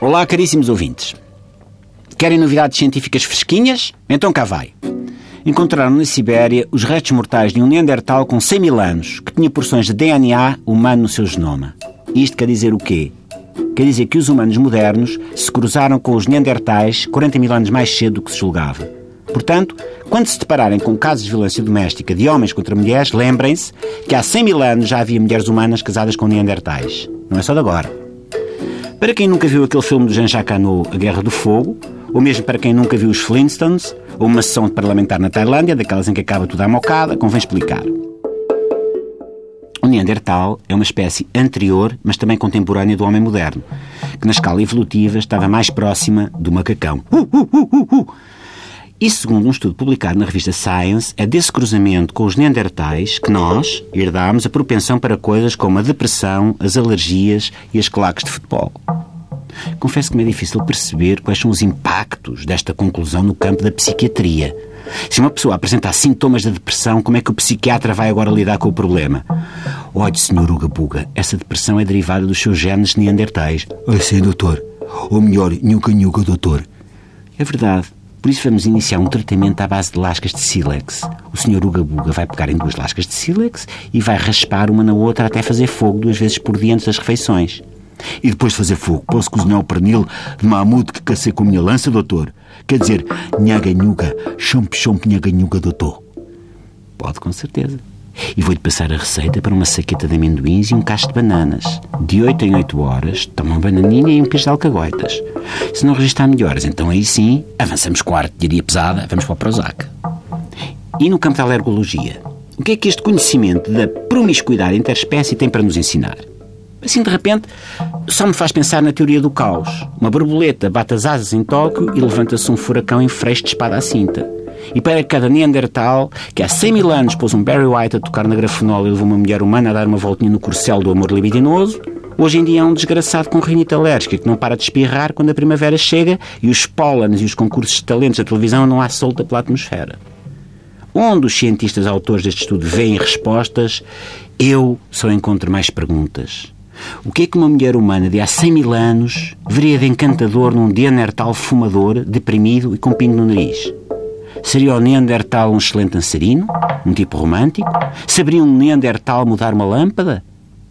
Olá, caríssimos ouvintes. Querem novidades científicas fresquinhas? Então cá vai. Encontraram na Sibéria os restos mortais de um Neandertal com 100 mil anos, que tinha porções de DNA humano no seu genoma. Isto quer dizer o quê? Quer dizer que os humanos modernos se cruzaram com os Neandertais 40 mil anos mais cedo do que se julgava. Portanto, quando se depararem com casos de violência doméstica de homens contra mulheres, lembrem-se que há 100 mil anos já havia mulheres humanas casadas com Neandertais. Não é só de agora. Para quem nunca viu aquele filme do Jean-Jacques Hano, A Guerra do Fogo, ou mesmo para quem nunca viu os Flintstones, ou uma sessão de parlamentar na Tailândia, daquelas em que acaba tudo à mocada, convém explicar. O Neandertal é uma espécie anterior, mas também contemporânea do homem moderno, que na escala evolutiva estava mais próxima do macacão. Uh, uh, uh, e segundo um estudo publicado na revista Science, é desse cruzamento com os Neandertais que nós herdámos a propensão para coisas como a depressão, as alergias e as claques de futebol. Confesso que me é difícil perceber quais são os impactos desta conclusão no campo da psiquiatria. Se uma pessoa apresentar sintomas de depressão, como é que o psiquiatra vai agora lidar com o problema? Olhe, Sr. Uga Buga, essa depressão é derivada dos seus genes neandertais. Ah, sim, doutor. Ou melhor, nhuca-nhuca, doutor. É verdade. Por isso vamos iniciar um tratamento à base de lascas de sílex. O Sr. Uga Buga vai pegar em duas lascas de sílex e vai raspar uma na outra até fazer fogo duas vezes por dia antes das refeições. E depois de fazer fogo, posso cozinhar o pernil de mamute que cacei com a minha lança, doutor? Quer dizer, nhaga-nhuga, chomp-chomp nhaga-nhuga, doutor? Pode, com certeza. E vou-lhe passar a receita para uma saqueta de amendoins e um cacho de bananas. De 8 em 8 horas, toma uma bananinha e um peixe de alcagoitas. Se não registrar melhoras, então aí sim, avançamos com a artilharia pesada, vamos para o Prozac. E no campo da alergologia? O que é que este conhecimento da promiscuidade interespécie tem para nos ensinar? Assim, de repente, só me faz pensar na teoria do caos. Uma borboleta bate as asas em Tóquio e levanta-se um furacão em freixo de espada à cinta. E para cada Neandertal, que há 100 mil anos pôs um Barry White a tocar na grafenola e levou uma mulher humana a dar uma voltinha no corcel do amor libidinoso, hoje em dia é um desgraçado com rinite alérgica que não para de espirrar quando a primavera chega e os pólenes e os concursos de talentos da televisão não há solta pela atmosfera. Onde os cientistas autores deste estudo veem respostas, eu só encontro mais perguntas. O que é que uma mulher humana de há 100 mil anos veria de encantador num Neandertal fumador, deprimido e com pingo no nariz? Seria o Neandertal um excelente dançarino? Um tipo romântico? Saberia um Neandertal mudar uma lâmpada?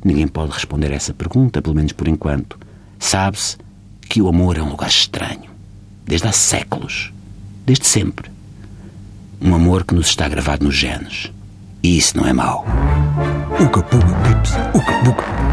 Ninguém pode responder a essa pergunta, pelo menos por enquanto. Sabe-se que o amor é um lugar estranho. Desde há séculos. Desde sempre. Um amor que nos está gravado nos genes. E isso não é mau. Uca, puga, pips, uca, buca.